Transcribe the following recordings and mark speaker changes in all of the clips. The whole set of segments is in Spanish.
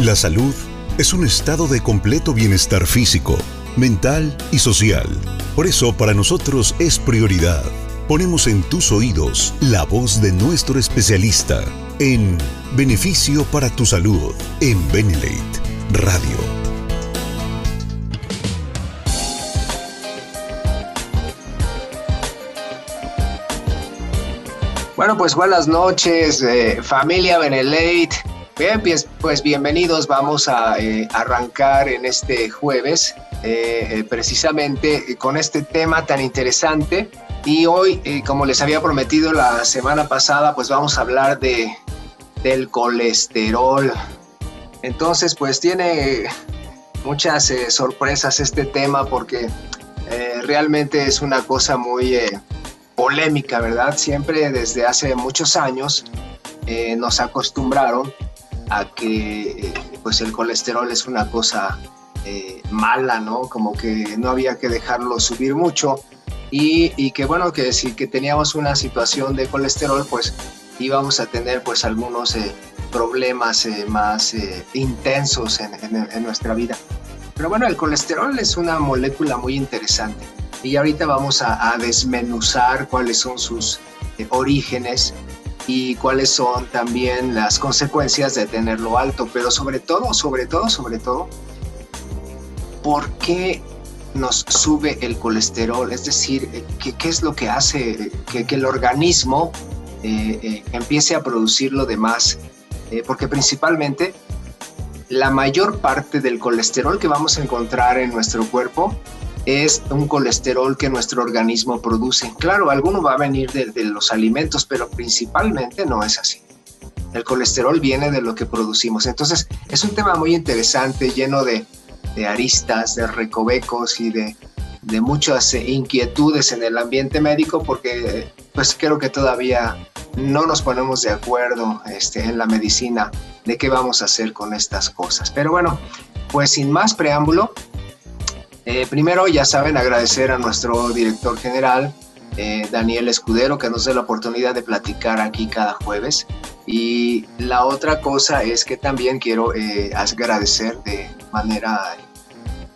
Speaker 1: La salud es un estado de completo bienestar físico, mental y social. Por eso para nosotros es prioridad. Ponemos en tus oídos la voz de nuestro especialista en Beneficio para tu Salud en Benelate Radio.
Speaker 2: Bueno, pues buenas noches, eh, familia Benelate. Bien, pues, bienvenidos. Vamos a eh, arrancar en este jueves eh, precisamente con este tema tan interesante. Y hoy, como les había prometido la semana pasada, pues vamos a hablar de, del colesterol. Entonces, pues tiene muchas sorpresas este tema porque realmente es una cosa muy polémica, ¿verdad? Siempre desde hace muchos años nos acostumbraron a que eh, pues el colesterol es una cosa eh, mala, ¿no? Como que no había que dejarlo subir mucho y, y, que bueno, que si que teníamos una situación de colesterol, pues íbamos a tener pues algunos eh, problemas más intensos en, en, nuestra vida. Pero bueno, el colesterol es una molécula muy interesante y ahorita vamos a desmenuzar cuáles son sus orígenes y cuáles son también las consecuencias de tenerlo alto, pero sobre todo, sobre todo, sobre todo, ¿por qué nos sube el colesterol? Es decir, eh, ¿qué, es lo que hace que, que el organismo eh, eh, empiece a producir lo demás? porque principalmente la mayor parte del colesterol que vamos a encontrar en nuestro cuerpo es un colesterol que nuestro organismo produce. Claro, alguno va a venir de, los alimentos, pero principalmente no es así. El colesterol viene de lo que producimos. Entonces, es un tema muy interesante, lleno de, aristas, de recovecos y de, muchas inquietudes en el ambiente médico, porque pues creo que todavía no nos ponemos de acuerdo este, en la medicina de qué vamos a hacer con estas cosas. Pero bueno, pues sin más preámbulo, eh, primero, ya saben, agradecer a nuestro director general, eh, Daniel Escudero, que nos dé la oportunidad de platicar aquí cada jueves. Y la otra cosa es que también quiero eh, agradecer de manera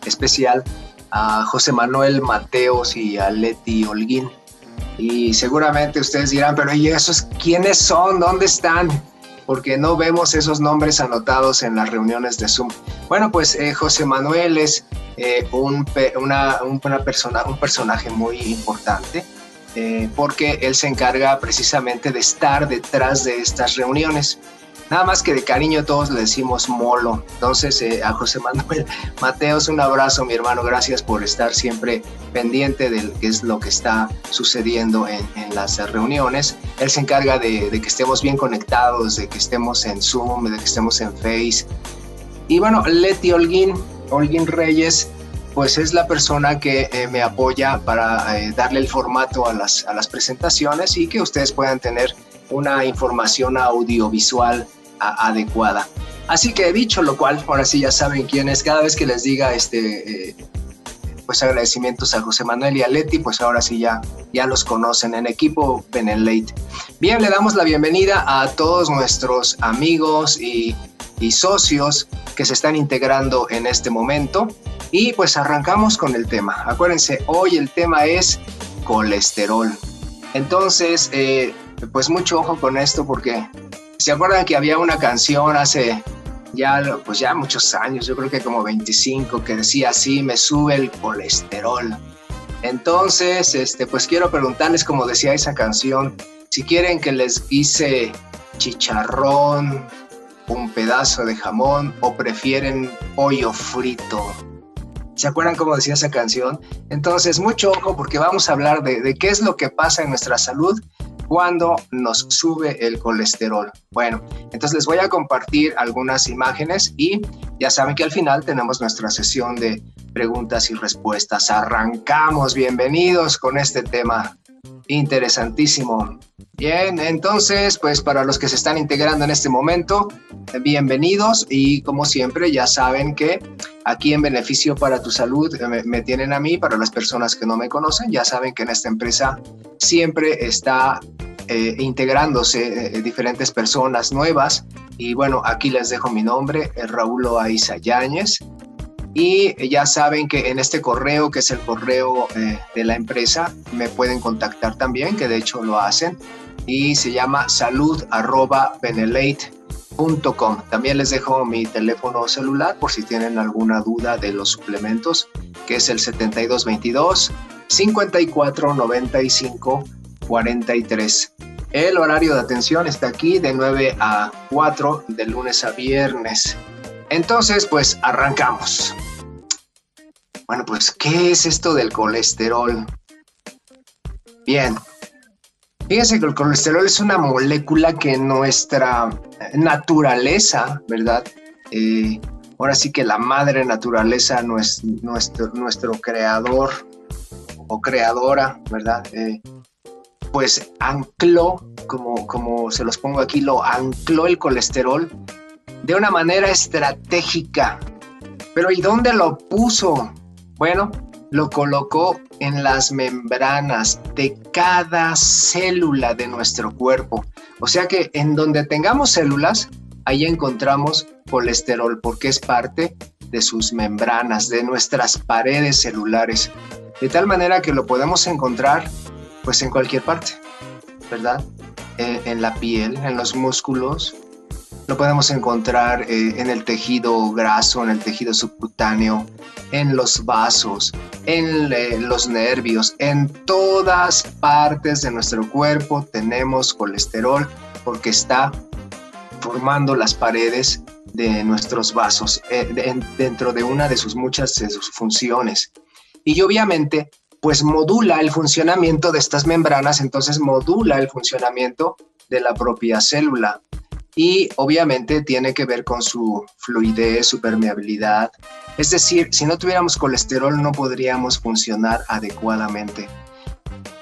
Speaker 2: especial a José Manuel Mateos y a Leti Holguín. Y seguramente ustedes dirán, pero ¿y esos quiénes son? ¿Dónde están? Porque no vemos esos nombres anotados en las reuniones de Zoom. Bueno, pues José Manuel es eh, un, una, persona, un personaje muy importante eh, porque él se encarga precisamente de estar detrás de estas reuniones. Nada más que de cariño todos le decimos Molo. Entonces eh, a José Manuel Mateos un abrazo mi hermano, gracias por estar siempre pendiente de qué es lo que está sucediendo en, las reuniones. Él se encarga de, que estemos bien conectados, de que estemos en Zoom, de que estemos en Face. Y bueno, Leti Holguín, Holguín Reyes, pues es la persona que eh, me apoya para eh, darle el formato a las, a las presentaciones y que ustedes puedan tener una información audiovisual adecuada. Así que dicho lo cual, ahora sí ya saben quién es. Cada vez que les diga este, eh, pues agradecimientos a José Manuel y a Leti, pues ahora sí ya, ya los conocen en equipo Benelate. Bien, le damos la bienvenida a todos nuestros amigos y y socios que se están integrando en este momento. Y pues arrancamos con el tema. Acuérdense, hoy el tema es colesterol. Entonces, eh, pues mucho ojo con esto porque se acuerdan que había una canción hace ya, pues ya muchos años, yo creo que como 25, que decía así, me sube el colesterol. Entonces, este, pues quiero preguntarles, como decía esa canción, si quieren que les hice chicharrón, un pedazo de jamón o prefieren pollo frito. ¿Se acuerdan cómo decía esa canción? Entonces, mucho ojo porque vamos a hablar de, qué es lo que pasa en nuestra salud cuando nos sube el colesterol. Bueno, entonces les voy a compartir algunas imágenes y ya saben que al final tenemos nuestra sesión de preguntas y respuestas. Arrancamos, bienvenidos con este tema interesantísimo. Bien, entonces, pues para los que se están integrando en este momento, bienvenidos y como siempre ya saben que aquí en Beneficio para tu Salud eh, me, tienen a mí, para las personas que no me conocen, ya saben que en esta empresa siempre está eh, integrándose diferentes personas nuevas. Y bueno, aquí les dejo mi nombre, Raúl Aiza Yáñez. Y ya saben que en este correo, que es el correo de la empresa, me pueden contactar también, que de hecho lo hacen, y se llama salud.benelate.com. También les dejo mi teléfono celular por si tienen alguna duda de los suplementos, que es el 7222 5495 43. El horario de atención está aquí de 9 a 4 de lunes a viernes. Entonces, pues arrancamos. Bueno, pues, ¿qué es esto del colesterol? Bien, fíjense que el colesterol es una molécula que nuestra naturaleza, ¿verdad? Eh, ahora sí que la madre naturaleza, nuestro, creador o creadora, ¿verdad? Eh, pues ancló, como, como se los pongo aquí, lo ancló el colesterol de una manera estratégica. Pero ¿y dónde lo puso? Bueno, lo colocó en las membranas de cada célula de nuestro cuerpo. O sea que en donde tengamos células, ahí encontramos colesterol porque es parte de sus membranas, de nuestras paredes celulares. De tal manera que lo podemos encontrar pues en cualquier parte, ¿verdad? Eh, en la piel, en los músculos, lo podemos encontrar eh, en el tejido graso, en el tejido subcutáneo, en los vasos, en eh, los nervios, en todas partes de nuestro cuerpo tenemos colesterol porque está formando las paredes de nuestros vasos dentro de una de sus muchas funciones. Y obviamente pues modula el funcionamiento de estas membranas, entonces modula el funcionamiento de la propia célula. Y obviamente tiene que ver con su fluidez, su permeabilidad. Es decir, si no tuviéramos colesterol no podríamos funcionar adecuadamente.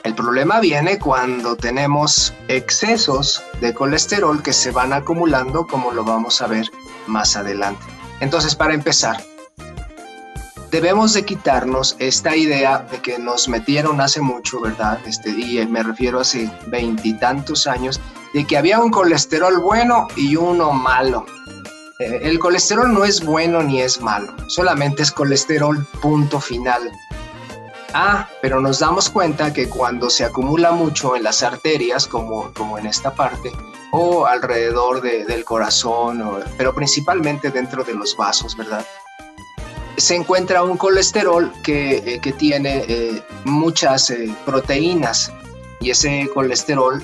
Speaker 2: El problema viene cuando tenemos excesos de colesterol que se van acumulando, como lo vamos a ver más adelante. Entonces, para empezar, debemos de quitarnos esta idea de que nos metieron hace mucho, ¿verdad? Este, y me refiero hace veintitantos años, de que había un colesterol bueno y uno malo. Eh, el colesterol no es bueno ni es malo, solamente es colesterol punto final. Ah, pero nos damos cuenta que cuando se acumula mucho en las arterias, como, como en esta parte, o alrededor del corazón, pero principalmente dentro de los vasos, ¿verdad? Se encuentra un colesterol que, eh, tiene eh, muchas eh, proteínas y ese colesterol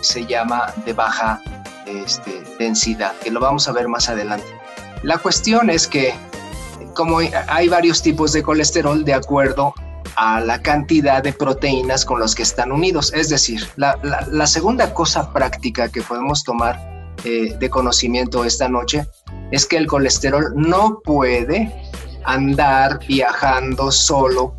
Speaker 2: se llama de baja este, densidad, que lo vamos a ver más adelante. La cuestión es que como hay varios tipos de colesterol de acuerdo a la cantidad de proteínas con los que están unidos. Es decir, la, la segunda cosa práctica que podemos tomar de conocimiento esta noche es que el colesterol no puede andar viajando solo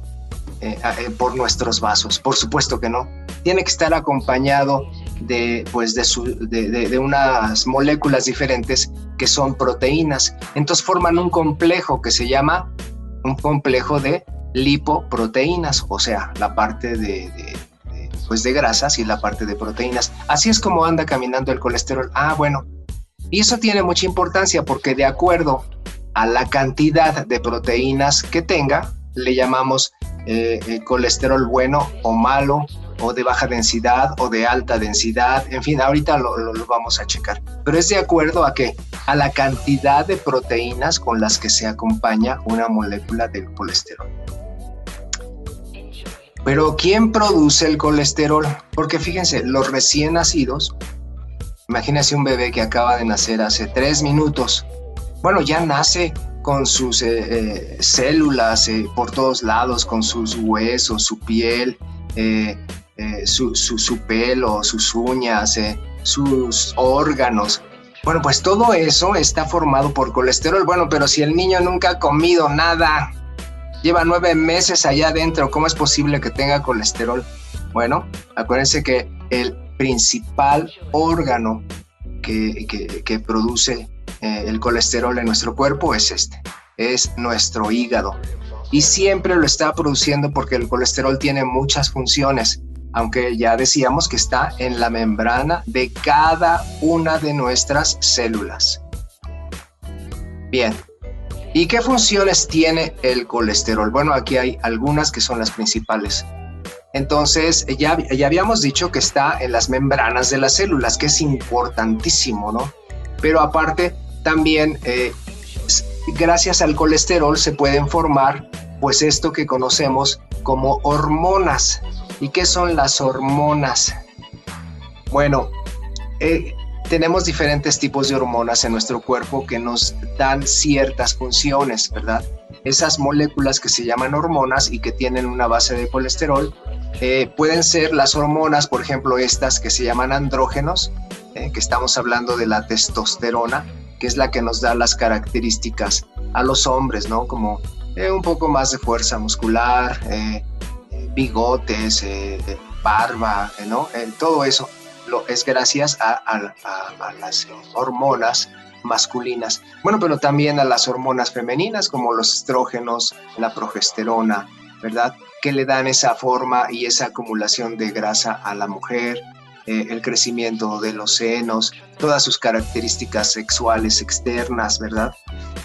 Speaker 2: eh, eh, por nuestros vasos. Por supuesto que no. Tiene que estar acompañado de, pues de, de, unas moléculas diferentes que son proteínas. Entonces forman un complejo que se llama un complejo de lipoproteínas, o sea, la parte de, pues de grasas y la parte de proteínas. Así es como anda caminando el colesterol. Ah, bueno. Y eso tiene mucha importancia porque de acuerdo a la cantidad de proteínas que tenga, le llamamos eh, eh, colesterol bueno o malo, o de baja densidad o de alta densidad, en fin, ahorita lo, lo, vamos a checar. Pero es de acuerdo a que a la cantidad de proteínas con las que se acompaña una molécula del colesterol. Pero ¿quién produce el colesterol? Porque fíjense, los recién nacidos, imagínense un bebé que acaba de nacer hace tres minutos, bueno, ya nace con sus eh, eh, células eh, por todos lados, con sus huesos, su piel, su, su, pelo, sus uñas, sus órganos. Bueno, pues todo eso está formado por colesterol. Bueno, pero si el niño nunca ha comido nada, lleva nueve meses allá adentro, ¿cómo es posible que tenga colesterol? Bueno, acuérdense que el principal órgano que, produce eh, el colesterol en nuestro cuerpo es este, es nuestro hígado. Y siempre lo está produciendo porque el colesterol tiene muchas funciones. aunque ya decíamos que está en la membrana de cada una de nuestras células. Bien, ¿y qué funciones tiene el colesterol? Bueno, aquí hay algunas que son las principales. Entonces, ya, ya habíamos dicho que está en las membranas de las células, que es importantísimo, ¿no? Pero aparte, también, eh, gracias al colesterol se pueden formar, pues esto que conocemos como hormonas. ¿Y qué son las hormonas? Bueno, eh, tenemos diferentes tipos de hormonas en nuestro cuerpo que nos dan ciertas funciones, ¿verdad? Esas moléculas que se llaman hormonas y que tienen una base de colesterol, eh, pueden ser las hormonas, por ejemplo, estas que se llaman andrógenos, eh, que estamos hablando de la testosterona, que es la que nos da las características a los hombres, ¿no? Como eh, un poco más de fuerza muscular, bigotes, barba, ¿no? todo eso es gracias a, las hormonas masculinas. Bueno, pero también a las hormonas femeninas como los estrógenos, la progesterona, ¿verdad? Que le dan esa forma y esa acumulación de grasa a la mujer, eh, el crecimiento de los senos, todas sus características sexuales externas, ¿verdad?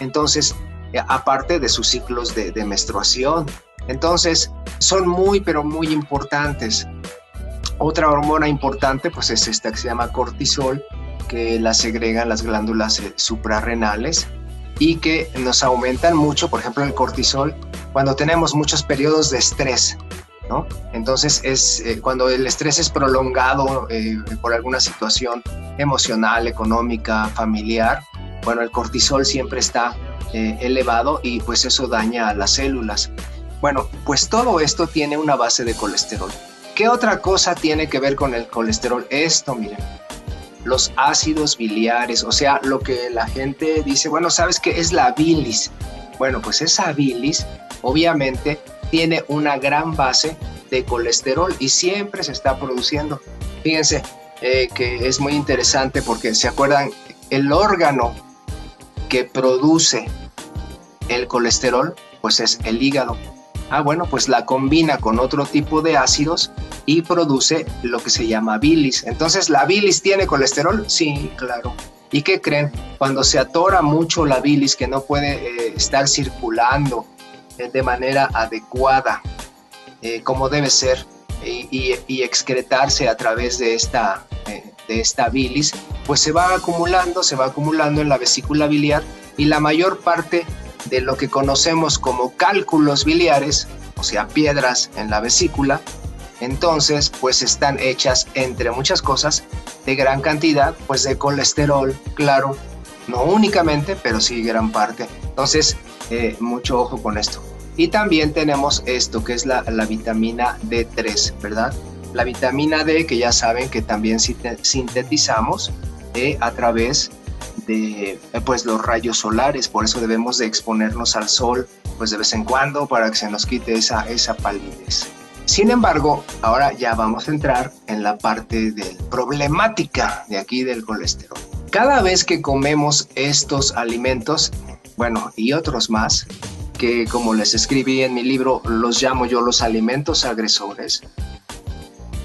Speaker 2: Entonces, eh, aparte de sus ciclos de, de menstruación. Entonces, son muy, pero muy importantes. Otra hormona importante pues es esta que se llama cortisol, que la segregan las glándulas eh, suprarrenales y que nos aumentan mucho, por ejemplo, el cortisol cuando tenemos muchos periodos de estrés, ¿no? Entonces es eh, cuando el estrés es prolongado eh, por alguna situación emocional, económica, familiar, bueno, el cortisol siempre está elevado y pues eso daña a las células. Bueno, pues todo esto tiene una base de colesterol. ¿Qué otra cosa tiene que ver con el colesterol? Esto, miren, los ácidos biliares, o sea, lo que la gente dice, bueno, ¿sabes qué es la bilis? Bueno, pues esa bilis obviamente tiene una gran base de colesterol y siempre se está produciendo. Fíjense eh, que es muy interesante porque, ¿se acuerdan? El órgano que produce el colesterol, pues es el hígado. Ah, bueno, pues la combina con otro tipo de ácidos y produce lo que se llama bilis. Entonces, ¿la bilis tiene colesterol? Sí, claro. ¿Y qué creen? Cuando se atora mucho la bilis, que no puede eh, estar circulando eh, de manera adecuada, eh, como debe ser, y, y, excretarse a través de esta, de esta bilis, pues se va acumulando, se va acumulando en la vesícula biliar y la mayor parte de lo que conocemos como cálculos biliares, o sea, piedras en la vesícula, entonces pues están hechas entre muchas cosas de gran cantidad, pues de colesterol, claro, no únicamente, pero sí gran parte. Entonces, eh, mucho ojo con esto. Y también tenemos esto, que es la, vitamina D3, ¿verdad? La vitamina D, que ya saben que también sintetizamos eh, a través pues los rayos solares, por eso debemos de exponernos al sol pues de vez en cuando para que se nos quite esa, esa palidez. Sin embargo, ahora ya vamos a entrar en la parte de problemática de aquí del colesterol. Cada vez que comemos estos alimentos, bueno, y otros más, que como les escribí en mi libro, los llamo yo los alimentos agresores.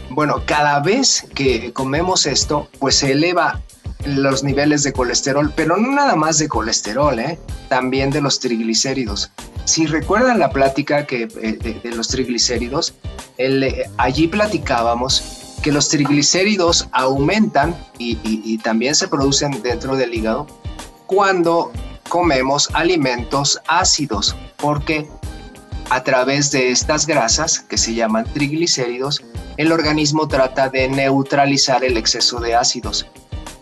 Speaker 2: Bueno, cada vez que comemos esto, pues se eleva los niveles de colesterol, pero no nada más de colesterol, ¿eh? también de los triglicéridos. Si recuerdan la plática que, eh, de, los triglicéridos, eh, allí platicábamos que los triglicéridos aumentan y, también se producen dentro del hígado cuando comemos alimentos ácidos, porque a través de estas grasas que se llaman triglicéridos, el organismo trata de neutralizar el exceso de ácidos.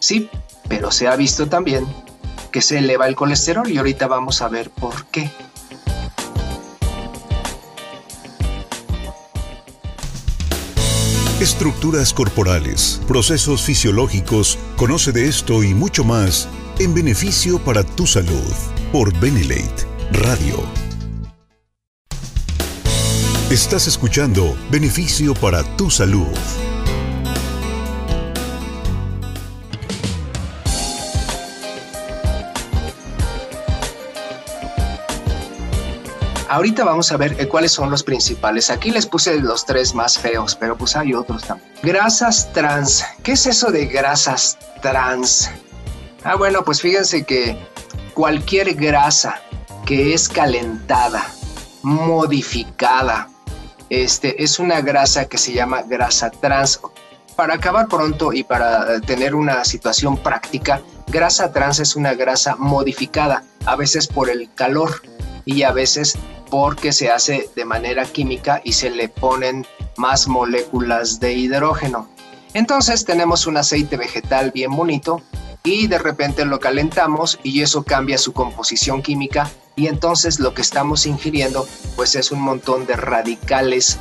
Speaker 2: Sí, pero se ha visto también que se eleva el colesterol y ahorita vamos a ver por qué.
Speaker 1: Estructuras corporales, procesos fisiológicos, conoce de esto y mucho más en beneficio para tu salud por Benelate Radio. Estás escuchando Beneficio para tu salud.
Speaker 2: Ahorita vamos a ver eh, cuáles son los principales. Aquí les puse los tres más feos, pero pues hay otros también. Grasas trans. ¿Qué es eso de grasas trans? Ah, bueno, pues fíjense que cualquier grasa que es calentada, modificada, este, es una grasa que se llama grasa trans. Para acabar pronto y para tener una situación práctica, grasa trans es una grasa modificada, a veces por el calor y a veces porque se hace de manera química y se le ponen más moléculas de hidrógeno. Entonces tenemos un aceite vegetal bien bonito y de repente lo calentamos y eso cambia su composición química y entonces lo que estamos ingiriendo pues es un montón de radicales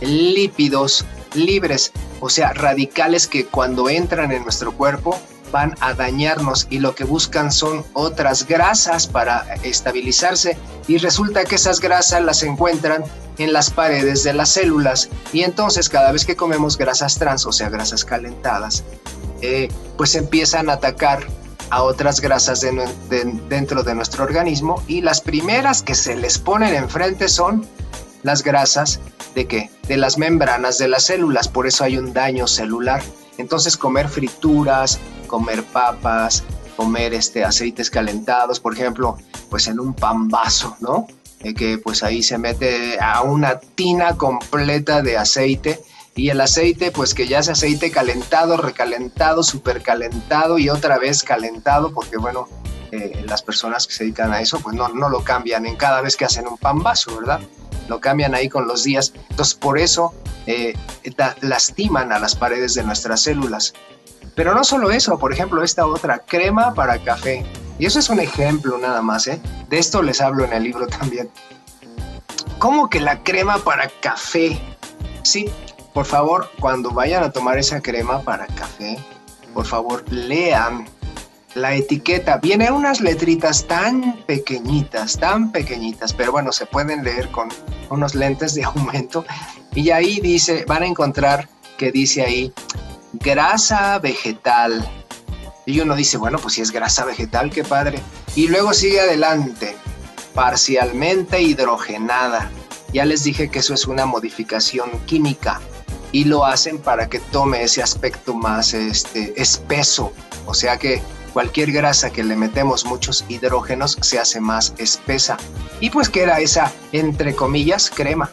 Speaker 2: lípidos libres, o sea, radicales que cuando entran en nuestro cuerpo van a dañarnos y lo que buscan son otras grasas para estabilizarse y resulta que esas grasas las encuentran en las paredes de las células y entonces cada vez que comemos grasas trans, o sea, grasas calentadas, eh, pues empiezan a atacar a otras grasas dentro de nuestro organismo y las primeras que se les ponen enfrente son las grasas de qué? De las membranas de las células, por eso hay un daño celular. Entonces comer frituras, comer papas, comer este, aceites calentados, por ejemplo, pues en un pan vaso, ¿no? Eh, que pues ahí se mete a una tina completa de aceite y el aceite pues que ya es aceite calentado, recalentado, supercalentado y otra vez calentado porque bueno, eh, las personas que se dedican a eso pues no, no lo cambian en cada vez que hacen un pan vaso, ¿verdad? Lo cambian ahí con los días. Entonces por eso eh, lastiman a las paredes de nuestras células. Pero no solo eso, por ejemplo, esta otra, crema para café. Y eso es un ejemplo nada más, ¿eh? De esto les hablo en el libro también. ¿Cómo que la crema para café? Sí, por favor, cuando vayan a tomar esa crema para café, por favor, lean la etiqueta. Vienen unas letritas tan pequeñitas, tan pequeñitas, pero bueno, se pueden leer con unos lentes de aumento. Y ahí dice, van a encontrar que dice ahí grasa vegetal. Y uno dice, bueno, pues si es grasa vegetal, qué padre. Y luego sigue adelante, parcialmente hidrogenada. Ya les dije que eso es una modificación química y lo hacen para que tome ese aspecto más este, espeso. O sea que cualquier grasa que le metemos muchos hidrógenos se hace más espesa. Y pues queda esa, entre comillas, crema.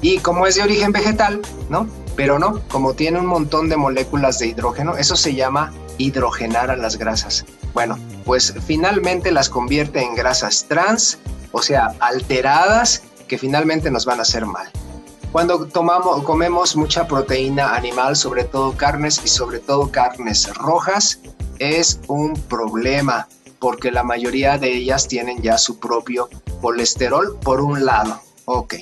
Speaker 2: Y como es de origen vegetal, ¿no? Pero no, como tiene un montón de moléculas de hidrógeno, eso se llama hidrogenar a las grasas. Bueno, pues finalmente las convierte en grasas trans, o sea, alteradas, que finalmente nos van a hacer mal. Cuando tomamos, comemos mucha proteína animal, sobre todo carnes y sobre todo carnes rojas, es un problema porque la mayoría de ellas tienen ya su propio colesterol por un lado. Ok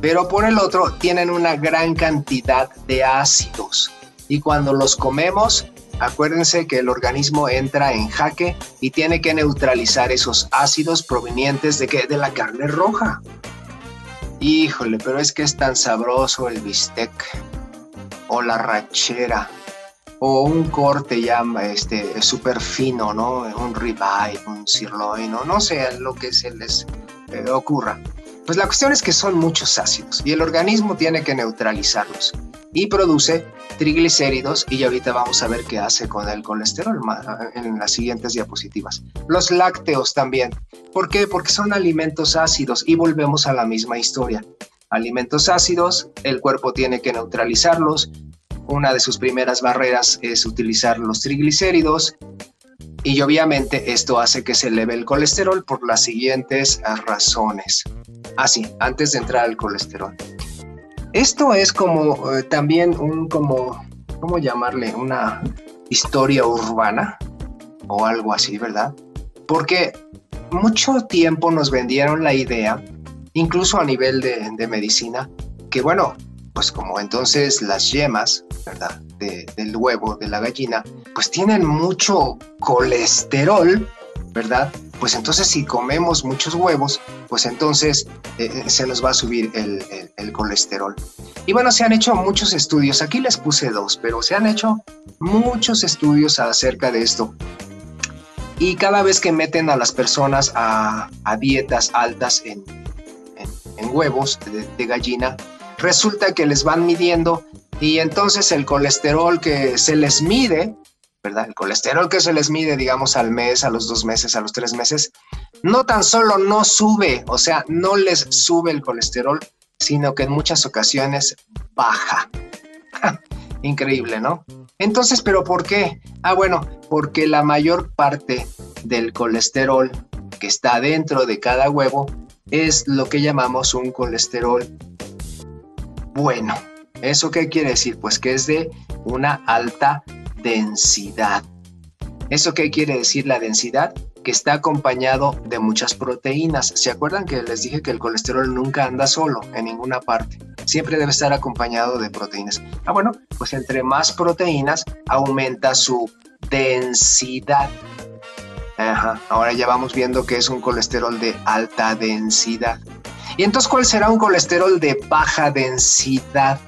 Speaker 2: pero por el otro tienen una gran cantidad de ácidos y cuando los comemos, acuérdense que el organismo entra en jaque y tiene que neutralizar esos ácidos provenientes de, de la carne roja. Híjole, pero es que es tan sabroso el bistec o la rachera o un corte ya este súper fino, ¿no? Un ribeye, un sirloin, o no sé lo que se les eh, ocurra. Pues la cuestión es que son muchos ácidos y el organismo tiene que neutralizarlos y produce triglicéridos y ahorita vamos a ver qué hace con el colesterol en las siguientes diapositivas. Los lácteos también. ¿Por qué? Porque son alimentos ácidos y volvemos a la misma historia. Alimentos ácidos, el cuerpo tiene que neutralizarlos. Una de sus primeras barreras es utilizar los triglicéridos y obviamente esto hace que se eleve el colesterol por las siguientes razones. Así, ah, antes de entrar al colesterol. Esto es como eh, también un, como, ¿cómo llamarle? Una historia urbana o algo así, ¿verdad? Porque mucho tiempo nos vendieron la idea, incluso a nivel de, de medicina, que bueno, pues como entonces las yemas, ¿verdad? Del huevo, de la gallina, pues tienen mucho colesterol, ¿verdad? pues entonces si comemos muchos huevos, pues entonces eh, eh, se nos va a subir el, colesterol. Y bueno, se han hecho muchos estudios, aquí les puse dos, pero se han hecho muchos estudios acerca de esto. Y cada vez que meten a las personas a dietas altas en, huevos de, gallina, resulta que les van midiendo y entonces el colesterol que se les mide, ¿verdad? El colesterol que se les mide, digamos, al mes, a los dos meses, a los tres meses, no tan solo no sube, o sea, no les sube el colesterol, sino que en muchas ocasiones baja. Increíble, ¿no? Entonces, ¿pero por qué? Ah, bueno, porque la mayor parte del colesterol que está dentro de cada huevo es lo que llamamos un colesterol bueno. ¿Eso qué quiere decir? Pues que es de una alta densidad. ¿Eso qué quiere decir la densidad? Que está acompañado de muchas proteínas. ¿Se acuerdan que les dije que el colesterol nunca anda solo en ninguna parte? Siempre debe estar acompañado de proteínas. Ah, bueno, pues entre más proteínas aumenta su densidad. Ajá, ahora ya vamos viendo que es un colesterol de alta densidad. ¿Y entonces cuál será un colesterol de baja densidad?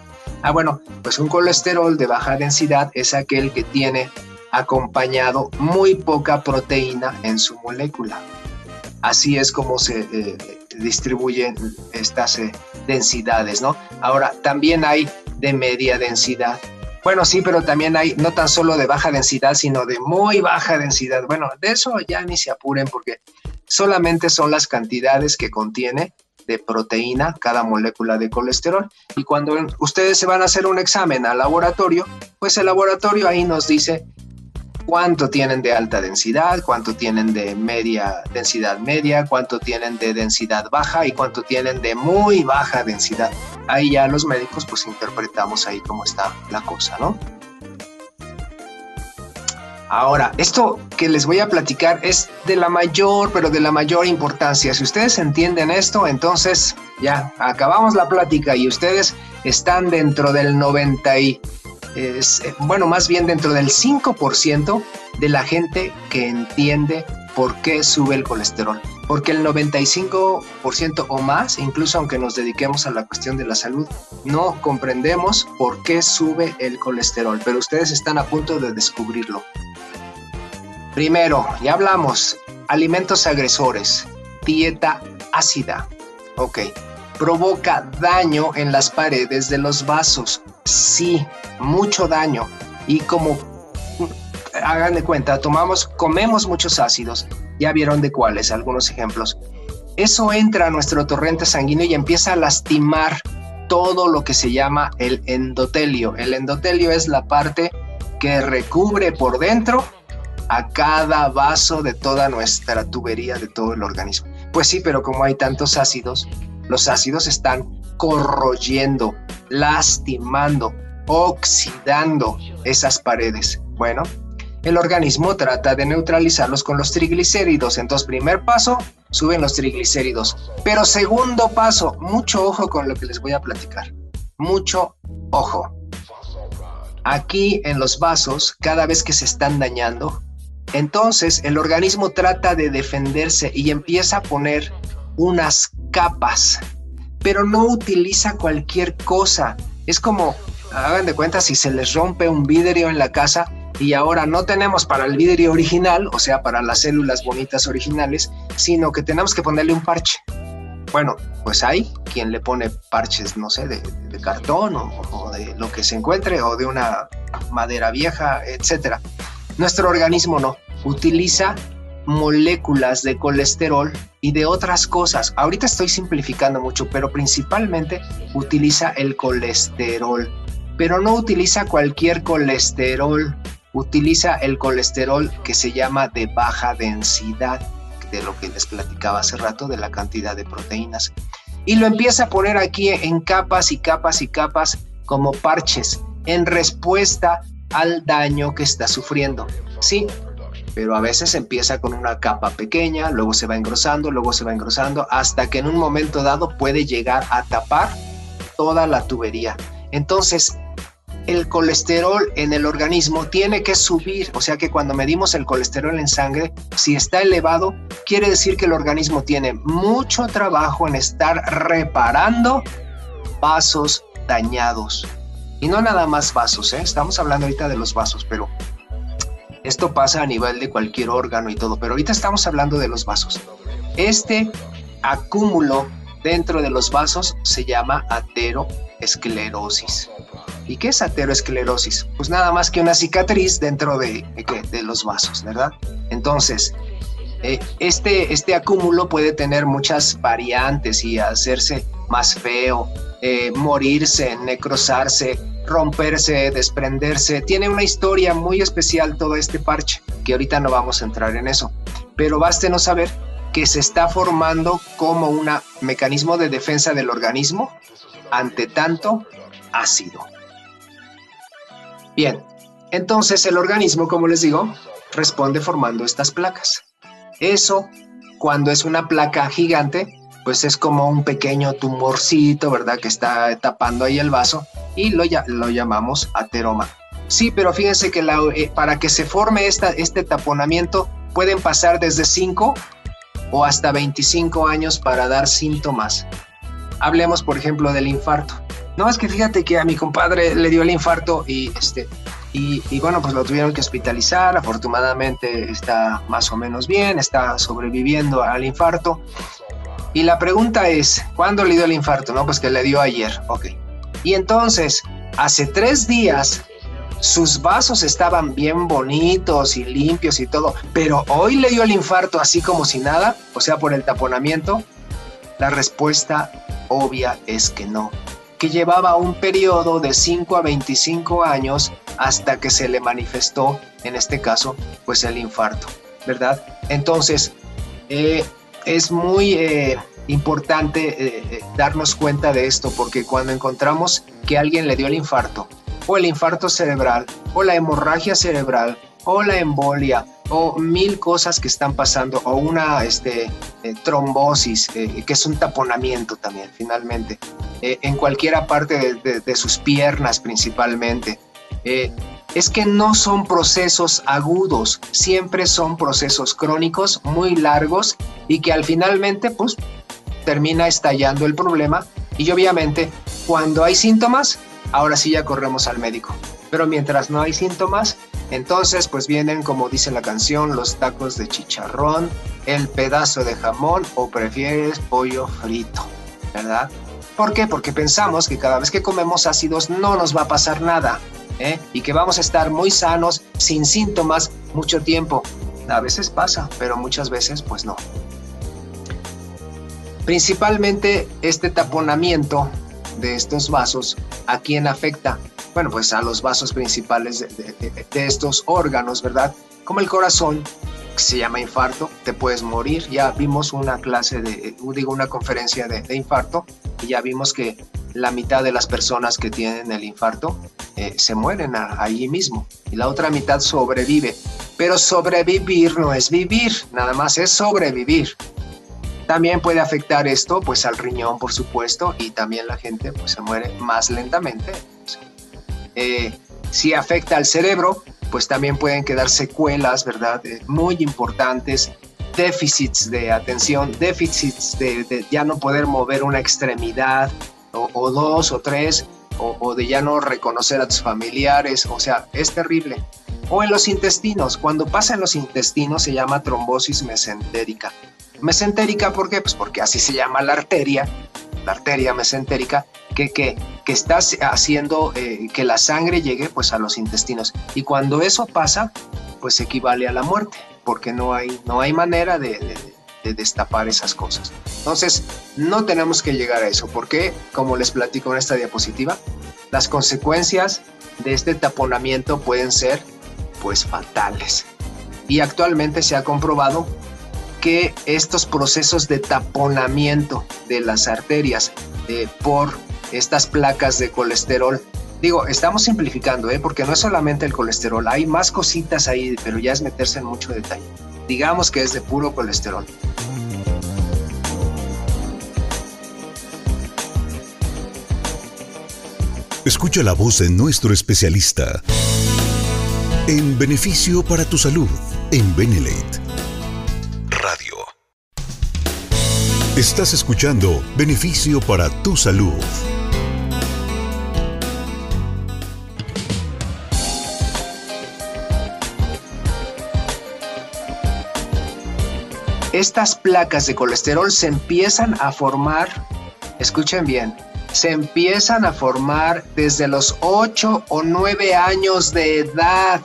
Speaker 2: Ah, bueno, pues un colesterol de baja densidad es aquel que tiene acompañado muy poca proteína en su molécula. Así es como se eh, distribuyen estas eh, densidades, ¿no? Ahora, también hay de media densidad. Bueno, sí, pero también hay no tan solo de baja densidad, sino de muy baja densidad. Bueno, de eso ya ni se apuren porque solamente son las cantidades que contiene de proteína cada molécula de colesterol. Y cuando ustedes se van a hacer un examen al laboratorio, pues el laboratorio ahí nos dice cuánto tienen de alta densidad, cuánto tienen de media densidad media, cuánto tienen de densidad baja y cuánto tienen de muy baja densidad. Ahí ya los médicos pues interpretamos ahí cómo está la cosa, ¿no? Ahora, esto que les voy a platicar es de la mayor, pero de la mayor importancia. Si ustedes entienden esto, entonces ya acabamos la plática y ustedes están dentro del 90 y, bueno, más bien dentro del 5% de la gente que entiende por qué sube el colesterol. Porque el 95% o más, incluso aunque nos dediquemos a la cuestión de la salud, no comprendemos por qué sube el colesterol. Pero ustedes están a punto de descubrirlo. Primero, ya hablamos, alimentos agresores, dieta ácida. Ok. Provoca daño en las paredes de los vasos. Sí, mucho daño. Y como hagan de cuenta, tomamos, comemos muchos ácidos. Ya vieron de cuáles, algunos ejemplos. Eso entra a nuestro torrente sanguíneo y empieza a lastimar todo lo que se llama el endotelio. El endotelio es la parte que recubre por dentro a cada vaso de toda nuestra tubería, de todo el organismo. Pues sí, pero como hay tantos ácidos, los ácidos están corroyendo, lastimando, oxidando esas paredes. Bueno, el organismo trata de neutralizarlos con los triglicéridos. Entonces, primer paso, suben los triglicéridos. Pero segundo paso, mucho ojo con lo que les voy a platicar. Mucho ojo. Aquí en los vasos, cada vez que se están dañando, entonces el organismo trata de defenderse y empieza a poner unas capas, pero no utiliza cualquier cosa. Es como, hagan de cuenta, si se les rompe un vidrio en la casa y ahora no tenemos para el vidrio original, o sea, para las células bonitas originales, sino que tenemos que ponerle un parche. Bueno, pues hay quien le pone parches, no sé, de, cartón o, o, de lo que se encuentre o de una madera vieja, etcétera. Nuestro organismo no, utiliza moléculas de colesterol y de otras cosas. Ahorita estoy simplificando mucho, pero principalmente utiliza el colesterol, pero no utiliza cualquier colesterol, utiliza el colesterol que se llama de baja densidad, de lo que les platicaba hace rato, de la cantidad de proteínas. Y lo empieza a poner aquí en capas y capas y capas como parches en respuesta al daño que está sufriendo. Sí, pero a veces empieza con una capa pequeña, luego se va engrosando, luego se va engrosando, hasta que en un momento dado puede llegar a tapar toda la tubería. Entonces, el colesterol en el organismo tiene que subir, o sea que cuando medimos el colesterol en sangre, si está elevado, quiere decir que el organismo tiene mucho trabajo en estar reparando vasos dañados. Y no nada más vasos, ¿eh? estamos hablando ahorita de los vasos, pero esto pasa a nivel de cualquier órgano y todo, pero ahorita estamos hablando de los vasos. Este acúmulo dentro de los vasos se llama ateroesclerosis. ¿Y qué es ateroesclerosis? Pues nada más que una cicatriz dentro de, de, los vasos, ¿verdad? Entonces, eh, este, este acúmulo puede tener muchas variantes y hacerse más feo, eh, morirse, necrosarse, romperse, desprenderse. Tiene una historia muy especial todo este parche, que ahorita no vamos a entrar en eso. Pero no saber que se está formando como un mecanismo de defensa del organismo ante tanto ácido. Bien, entonces el organismo, como les digo, responde formando estas placas. Eso, cuando es una placa gigante, pues es como un pequeño tumorcito, ¿verdad? Que está tapando ahí el vaso y lo, lo llamamos ateroma. Sí, pero fíjense que eh, para que se forme esta, este taponamiento pueden pasar desde 5 o hasta 25 años para dar síntomas. Hablemos, por ejemplo, del infarto. No, es que fíjate que a mi compadre le dio el infarto y, este, y, y, bueno, pues lo tuvieron que hospitalizar. Afortunadamente está más o menos bien, está sobreviviendo al infarto. Y la pregunta es, ¿cuándo le dio el infarto? No, pues que le dio ayer. Ok. Y entonces, hace tres días, sus vasos estaban bien bonitos y limpios y todo, pero hoy le dio el infarto así como si nada, o sea, por el taponamiento. La respuesta obvia es que no, que llevaba un periodo de 5 a 25 años hasta que se le manifestó, en este caso, pues el infarto, ¿verdad? Entonces, eh, es muy eh, importante eh, eh, darnos cuenta de esto porque cuando encontramos que alguien le dio el infarto o el infarto cerebral o la hemorragia cerebral o la embolia o mil cosas que están pasando o una este, trombosis que es un taponamiento también finalmente en cualquiera parte de, sus piernas principalmente es que no son procesos agudos, siempre son procesos crónicos muy largos y que al finalmente pues termina estallando el problema y obviamente cuando hay síntomas, ahora sí ya corremos al médico. Pero mientras no hay síntomas, entonces pues vienen como dice la canción los tacos de chicharrón, el pedazo de jamón o prefieres pollo frito, ¿verdad? ¿Por qué? Porque pensamos que cada vez que comemos ácidos no nos va a pasar nada. ¿Eh? y que vamos a estar muy sanos, sin síntomas, mucho tiempo. A veces pasa, pero muchas veces pues no. Principalmente este taponamiento de estos vasos, ¿a quién afecta? Bueno, pues a los vasos principales de, estos órganos, ¿verdad? Como el corazón, se llama infarto, te puedes morir. Ya vimos una clase de, digo, una conferencia de, de infarto y ya vimos que la mitad de las personas que tienen el infarto eh, se mueren allí mismo y la otra mitad sobrevive. Pero sobrevivir no es vivir, nada más es sobrevivir. También puede afectar esto pues al riñón, por supuesto, y también la gente pues se muere más lentamente. Eh, si afecta al cerebro, pues también pueden quedar secuelas, ¿verdad? Eh, muy importantes, déficits de atención, déficits de, ya no poder mover una extremidad, o, dos o tres, o, de ya no reconocer a tus familiares, o sea, es terrible. O en los intestinos, cuando pasa en los intestinos se llama trombosis mesentérica. Mesentérica, ¿por qué? Pues porque así se llama la arteria, la arteria mesentérica, que, que, que está haciendo eh, que la sangre llegue pues a los intestinos. Y cuando eso pasa, pues equivale a la muerte, porque no hay, no hay manera de de destapar esas cosas. Entonces, no tenemos que llegar a eso, porque, como les platico en esta diapositiva, las consecuencias de este taponamiento pueden ser, pues, fatales. Y actualmente se ha comprobado que estos procesos de taponamiento de las arterias eh, por estas placas de colesterol Digo, estamos simplificando, ¿eh? porque no es solamente el colesterol, hay más cositas ahí, pero ya es meterse en mucho detalle. Digamos que es de puro colesterol.
Speaker 1: Escucha la voz de nuestro especialista en beneficio para tu salud en Benelate Estás escuchando Beneficio para tu salud.
Speaker 2: estas placas de colesterol se empiezan a formar, escuchen bien, se empiezan a formar desde los 8 o 9 años de edad.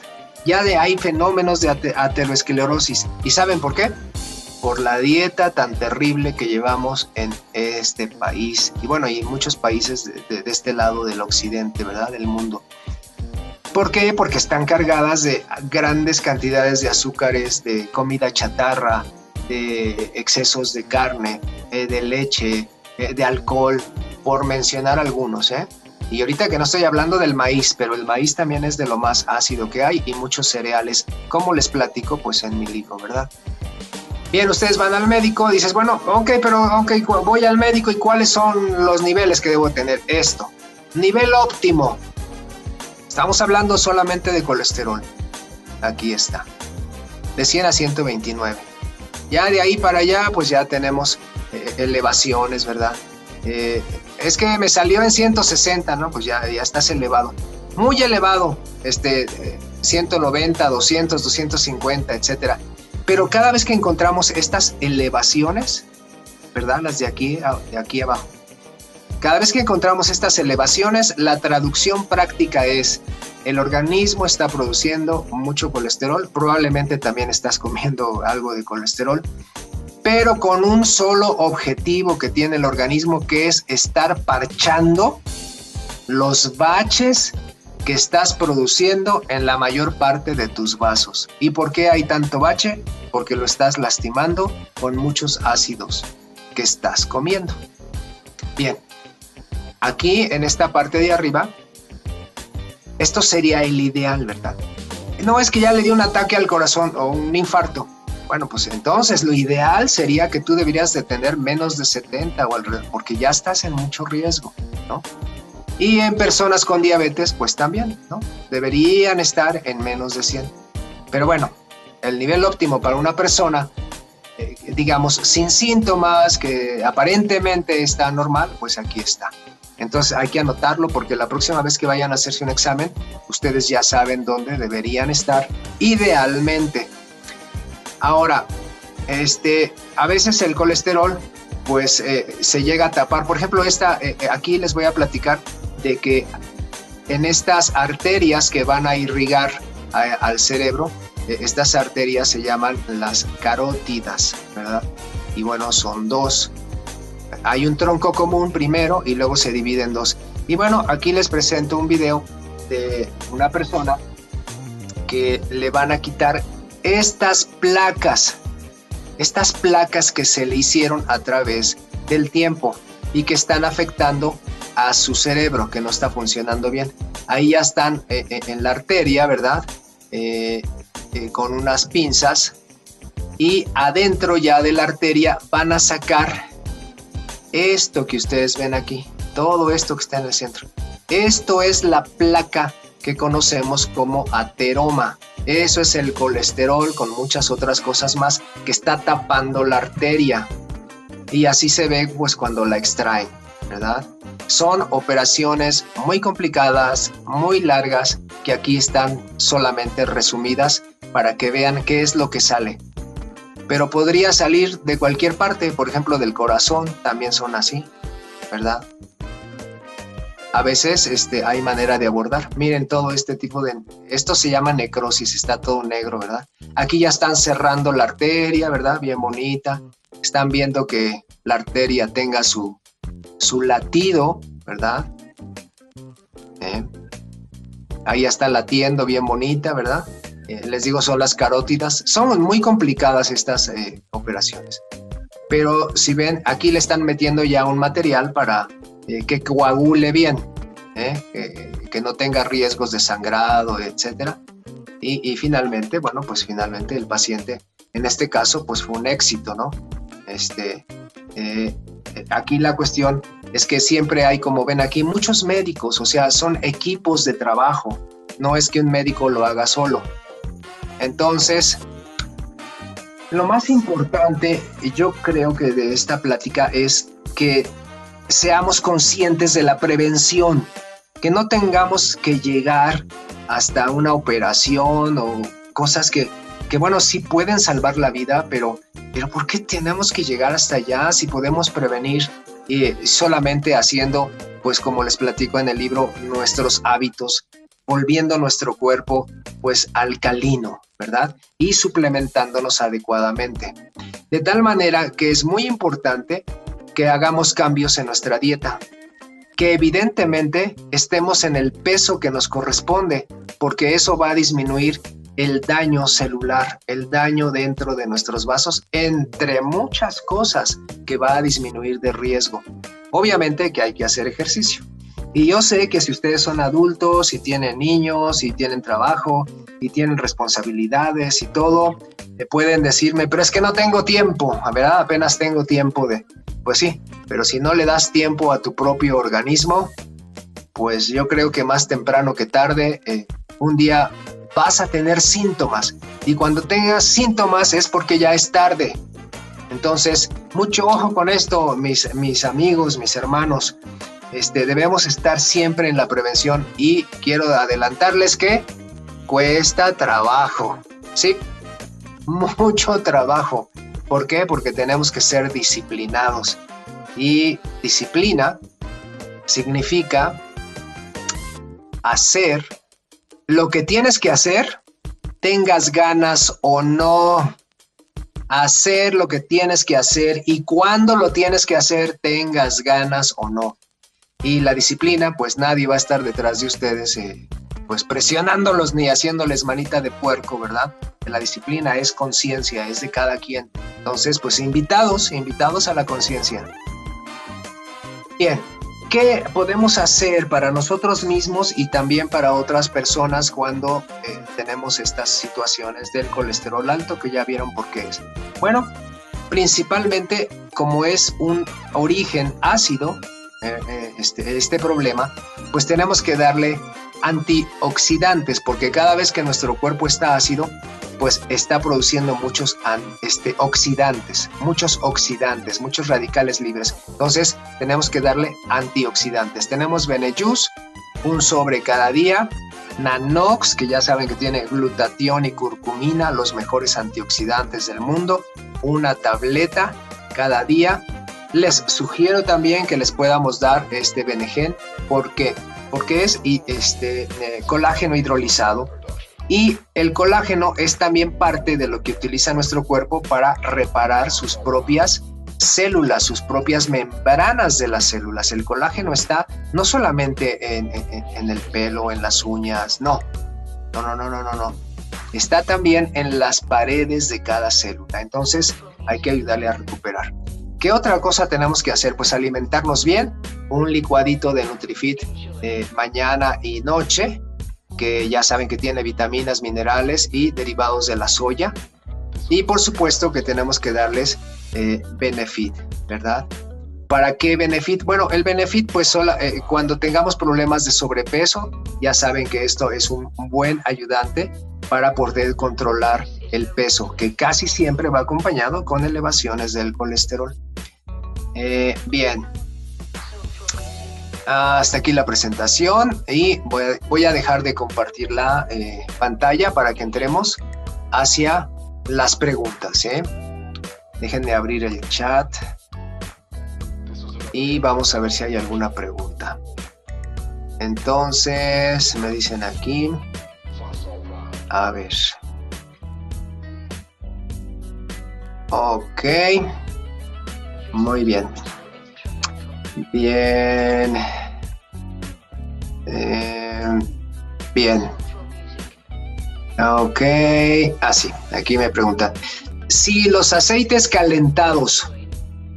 Speaker 2: Ya de hay fenómenos de aterosclerosis. ¿Y saben por qué? Por la dieta tan terrible que llevamos en este país. Y bueno, y en muchos países de, este lado del occidente, ¿verdad? Del mundo. ¿Por qué? Porque están cargadas de grandes cantidades de azúcares, de comida chatarra, de excesos de carne, eh, de leche, eh, de alcohol, por mencionar algunos. ¿eh? Y ahorita que no estoy hablando del maíz, pero el maíz también es de lo más ácido que hay y muchos cereales, como les platico, pues en mi libro, ¿verdad? Bien, ustedes van al médico, dices, bueno, ok, pero ok, voy al médico y cuáles son los niveles que debo tener. Esto, nivel óptimo. Estamos hablando solamente de colesterol. Aquí está. De 100 a 129. Ya de ahí para allá, pues ya tenemos eh, elevaciones, ¿verdad? Eh, es que me salió en 160, ¿no? Pues ya, ya estás elevado. Muy elevado, este, 190, 200, 250, etcétera. Pero cada vez que encontramos estas elevaciones, ¿verdad? Las de aquí, de aquí abajo. Cada vez que encontramos estas elevaciones, la traducción práctica es el organismo está produciendo mucho colesterol, probablemente también estás comiendo algo de colesterol, pero con un solo objetivo que tiene el organismo, que es estar parchando los baches que estás produciendo en la mayor parte de tus vasos. ¿Y por qué hay tanto bache? Porque lo estás lastimando con muchos ácidos que estás comiendo. Bien, aquí en esta parte de arriba esto sería el ideal, ¿verdad? No es que ya le dio un ataque al corazón o un infarto. Bueno, pues entonces lo ideal sería que tú deberías de tener menos de 70 o alrededor, porque ya estás en mucho riesgo, ¿no? Y en personas con diabetes, pues también, ¿no? Deberían estar en menos de 100. Pero bueno, el nivel óptimo para una persona, eh, digamos, sin síntomas, que aparentemente está normal, pues aquí está. Entonces hay que anotarlo porque la próxima vez que vayan a hacerse un examen, ustedes ya saben dónde deberían estar idealmente. Ahora, este, a veces el colesterol pues eh, se llega a tapar. Por ejemplo, esta, eh, aquí les voy a platicar de que en estas arterias que van a irrigar al cerebro, estas arterias se llaman las carótidas, ¿verdad? Y bueno, son dos hay un tronco común primero y luego se divide en dos. Y bueno, aquí les presento un video de una persona que le van a quitar estas placas, estas placas que se le hicieron a través del tiempo y que están afectando a su cerebro, que no está funcionando bien. Ahí ya están eh, eh, en la arteria, ¿verdad? Eh, con unas pinzas y adentro ya de la arteria van a sacar esto que ustedes ven aquí, todo esto que está en el centro, esto es la placa que conocemos como ateroma. Eso es el colesterol con muchas otras cosas más que está tapando la arteria. Y así se ve pues cuando la extraen, ¿verdad? Son operaciones muy complicadas, muy largas, que aquí están solamente resumidas para que vean qué es lo que sale pero podría salir de cualquier parte, por ejemplo del corazón, también son así, ¿verdad? A veces este, hay manera de abordar. Miren todo este tipo de... Esto se llama necrosis, está todo negro, ¿verdad? Aquí ya están cerrando la arteria, ¿verdad? Bien bonita. Están viendo que la arteria tenga su, su latido, ¿verdad? ¿Eh? Ahí está latiendo bien bonita, ¿verdad? Eh, les digo, son las carótidas. Son muy complicadas estas eh, operaciones. Pero si ven, aquí le están metiendo ya un material para que coagule bien, que no tenga riesgos de sangrado, etc. Y, y, finalmente, bueno, pues finalmente el paciente, en este caso, pues fue un éxito, ¿no? Este, aquí la cuestión es que siempre hay, como ven aquí, muchos médicos, o sea, son equipos de trabajo. No es que un médico lo haga solo. Entonces, lo más importante, yo creo que de esta plática es que seamos conscientes de la prevención, que no tengamos que llegar hasta una operación o cosas que, que bueno, sí pueden salvar la vida, pero pero ¿por qué tenemos que llegar hasta allá si podemos prevenir y solamente haciendo, pues como les platico en el libro, nuestros hábitos, volviendo nuestro cuerpo pues alcalino, ¿verdad? Y suplementándonos adecuadamente. De tal manera que es muy importante que hagamos cambios en nuestra dieta, que evidentemente estemos en el peso que nos corresponde, porque eso va a disminuir el daño celular, el daño dentro de nuestros vasos, entre muchas cosas que va a disminuir de riesgo. Obviamente que hay que hacer ejercicio. Y yo sé que si ustedes son adultos, y tienen niños, y tienen trabajo, y tienen responsabilidades y todo, pueden decirme, pero es que no tengo tiempo, ¿verdad? Apenas tengo tiempo de... Pues sí, pero si no le das tiempo a tu propio organismo, pues yo creo que más temprano que tarde, eh, un día vas a tener síntomas. Y cuando tengas síntomas es porque ya es tarde. Entonces, mucho ojo con esto, mis, mis amigos, mis hermanos. Este, debemos estar siempre en la prevención y quiero adelantarles que cuesta trabajo, ¿sí? Mucho trabajo. ¿Por qué? Porque tenemos que ser disciplinados. Y disciplina significa hacer lo que tienes que hacer, tengas ganas o no, hacer lo que tienes que hacer y cuando lo tienes que hacer, tengas ganas o no. Y la disciplina, pues nadie va a estar detrás de ustedes, eh, pues presionándolos ni haciéndoles manita de puerco, ¿verdad? La disciplina es conciencia, es de cada quien. Entonces, pues invitados, invitados a la conciencia. Bien, ¿Qué podemos hacer para nosotros mismos y también para otras personas cuando eh, tenemos estas situaciones del colesterol alto que ya vieron por qué es? Bueno, principalmente como es un origen ácido, eh, eh, este, este problema, pues tenemos que darle antioxidantes porque cada vez que nuestro cuerpo está ácido, pues está produciendo muchos este, oxidantes, muchos oxidantes, muchos radicales libres. Entonces tenemos que darle antioxidantes. Tenemos Benejus, un sobre cada día. Nanox, que ya saben que tiene glutatión y curcumina, los mejores antioxidantes del mundo. Una tableta cada día. Les sugiero también que les podamos dar este Benegen. ¿Por qué? Porque es este, eh, colágeno hidrolizado y el colágeno es también parte de lo que utiliza nuestro cuerpo para reparar sus propias células, sus propias membranas de las células. El colágeno está no solamente en, el pelo, en las uñas, no. No, no, no, no, no, no. Está también en las paredes de cada célula. Entonces hay que ayudarle a recuperar. ¿Qué otra cosa tenemos que hacer? Pues alimentarnos bien, un licuadito de Nutrifit eh, mañana y noche, que ya saben que tiene vitaminas, minerales y derivados de la soya. Y por supuesto que tenemos que darles eh, Benefit, ¿verdad? ¿Para qué Benefit? Bueno, el Benefit, pues sola, eh, cuando tengamos problemas de sobrepeso, ya saben que esto es un buen ayudante para poder controlar el peso, que casi siempre va acompañado con elevaciones del colesterol. Eh, bien, hasta aquí la presentación y voy a, dejar de compartir la eh, pantalla para que entremos hacia las preguntas. ¿eh? Déjenme abrir el chat y vamos a ver si hay alguna pregunta. Entonces, me dicen aquí. A ver. Ok. Muy bien. Bien. Eh, bien. Ok. Así, ah, aquí me preguntan. Si los aceites calentados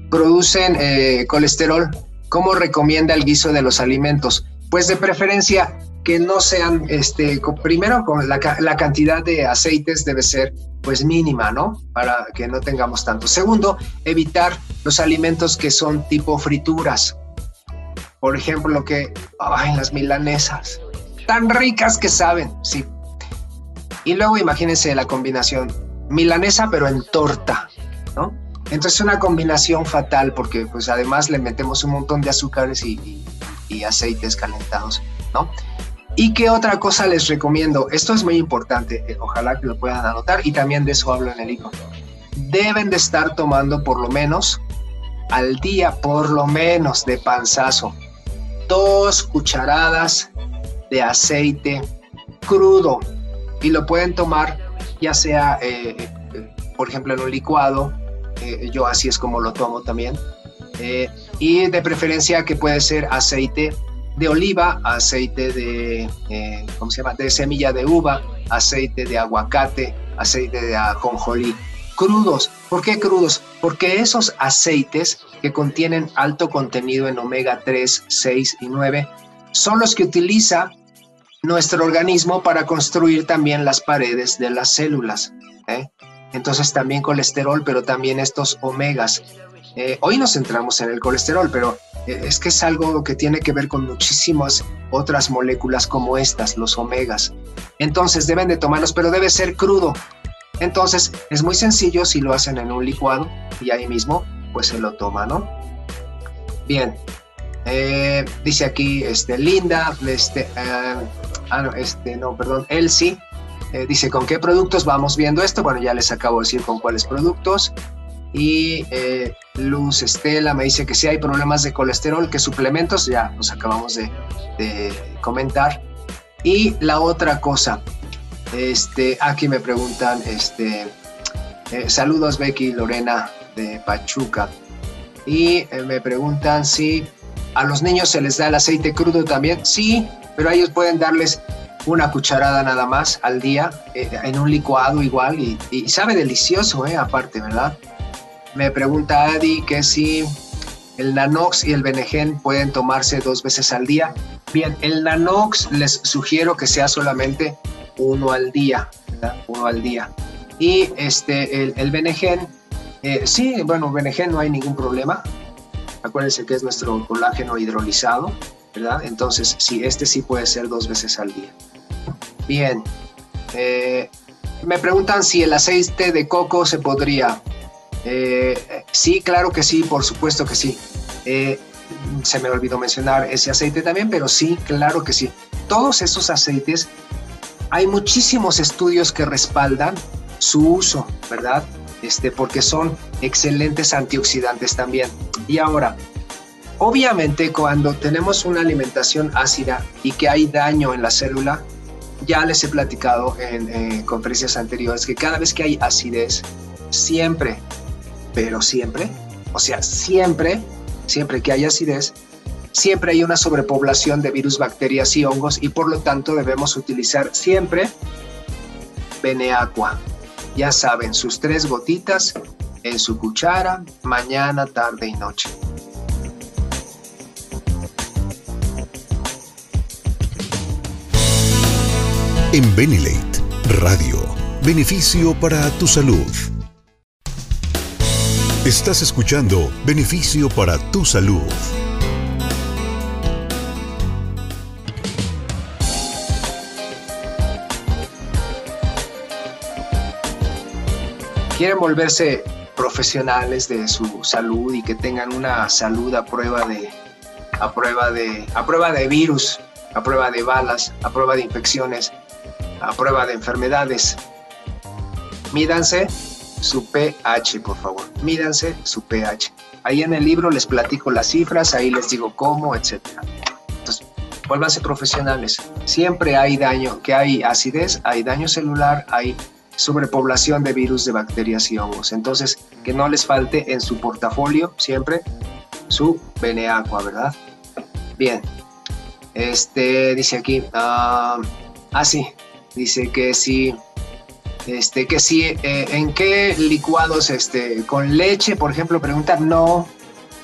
Speaker 2: producen eh, colesterol, ¿cómo recomienda el guiso de los alimentos? Pues de preferencia que no sean, este, primero la, cantidad de aceites debe ser pues mínima, ¿no? Para que no tengamos tanto. Segundo, evitar los alimentos que son tipo frituras. Por ejemplo, lo que, ay, las milanesas, tan ricas que saben, sí. Y luego imagínense la combinación, milanesa pero en torta, ¿no? Entonces una combinación fatal porque pues además le metemos un montón de azúcares y, y aceites calentados, ¿no? ¿Y qué otra cosa les recomiendo? Esto es muy importante, eh, ojalá que lo puedan anotar y también de eso hablo en el libro. deben de estar tomando por lo menos al día, por lo menos de panzazo, dos cucharadas de aceite crudo y lo pueden tomar ya sea, eh, eh, por ejemplo, en un licuado, yo así es como lo tomo también, y de preferencia que puede ser aceite de oliva, aceite de, ¿cómo se llama?, de semilla de uva, aceite de aguacate, aceite de ajonjolí crudos. ¿Por qué crudos? Porque esos aceites que contienen alto contenido en omega 3, 6 y 9 son los que utiliza nuestro organismo para construir también las paredes de las células. ¿eh? Entonces también colesterol, pero también estos omegas. Eh, hoy nos centramos en el colesterol, pero eh, es que es algo que tiene que ver con muchísimas otras moléculas como estas, los omegas. Entonces deben de tomarlos, pero debe ser crudo. Entonces es muy sencillo si lo hacen en un licuado y ahí mismo pues se lo toma, ¿no? Bien, eh, dice aquí este, Linda, este, eh, ah, no, este, no, perdón, Elsie, dice con qué productos vamos viendo esto. Bueno, ya les acabo de decir con cuáles productos. Y Luz Estela me dice que si hay problemas de colesterol, que suplementos, ya nos acabamos de, comentar. Y la otra cosa, este, aquí me preguntan, este, eh, saludos Becky y Lorena de Pachuca. Y eh, me preguntan si a los niños se les da el aceite crudo también. Sí, pero ellos pueden darles una cucharada nada más al día eh, en un licuado igual y, sabe delicioso, eh, aparte, ¿verdad? Me pregunta Adi que si el Nanox y el Benegen pueden tomarse dos veces al día. Bien, el Nanox les sugiero que sea solamente uno al día, Uno al día. Y este, el, el Benegen, eh, sí, bueno, Benegen no hay ningún problema. Acuérdense que es nuestro colágeno hidrolizado, ¿verdad? Entonces, sí, este sí puede ser dos veces al día. Bien. Eh, me preguntan si el aceite de coco se podría. Eh, sí, claro que sí, por supuesto que sí. se me olvidó mencionar ese aceite también, pero sí, claro que sí. Todos esos aceites hay muchísimos estudios que respaldan su uso, ¿verdad? Este, porque son excelentes antioxidantes también. Y ahora, obviamente cuando tenemos una alimentación ácida y que hay daño en la célula, ya les he platicado en, conferencias anteriores que cada vez que hay acidez, siempre, pero siempre, o sea, siempre, siempre que hay acidez, siempre hay una sobrepoblación de virus, bacterias y hongos y por lo tanto debemos utilizar siempre Beneaqua. Ya saben, sus tres gotitas en su cuchara, mañana, tarde y noche.
Speaker 1: En Benelate Radio, beneficio para tu salud. Estás escuchando Beneficio para tu salud.
Speaker 2: quieren volverse profesionales de su salud y que tengan una salud a prueba de a prueba de a prueba de virus, a prueba de balas, a prueba de infecciones, a prueba de enfermedades. Mídanse su pH, por favor. Mídanse su pH. Ahí en el libro les platico las cifras, ahí les digo cómo, etcétera. Entonces, vuélvanse profesionales. Siempre hay daño, que hay acidez, hay daño celular, hay sobrepoblación de virus, de bacterias y hongos. Entonces, que no les falte en su portafolio siempre su Beneaqua, ¿verdad? Bien. Este dice aquí, ah, ah sí, dice que sí, este, que sí, eh, ¿en qué licuados, este, con leche, por ejemplo, preguntan, no,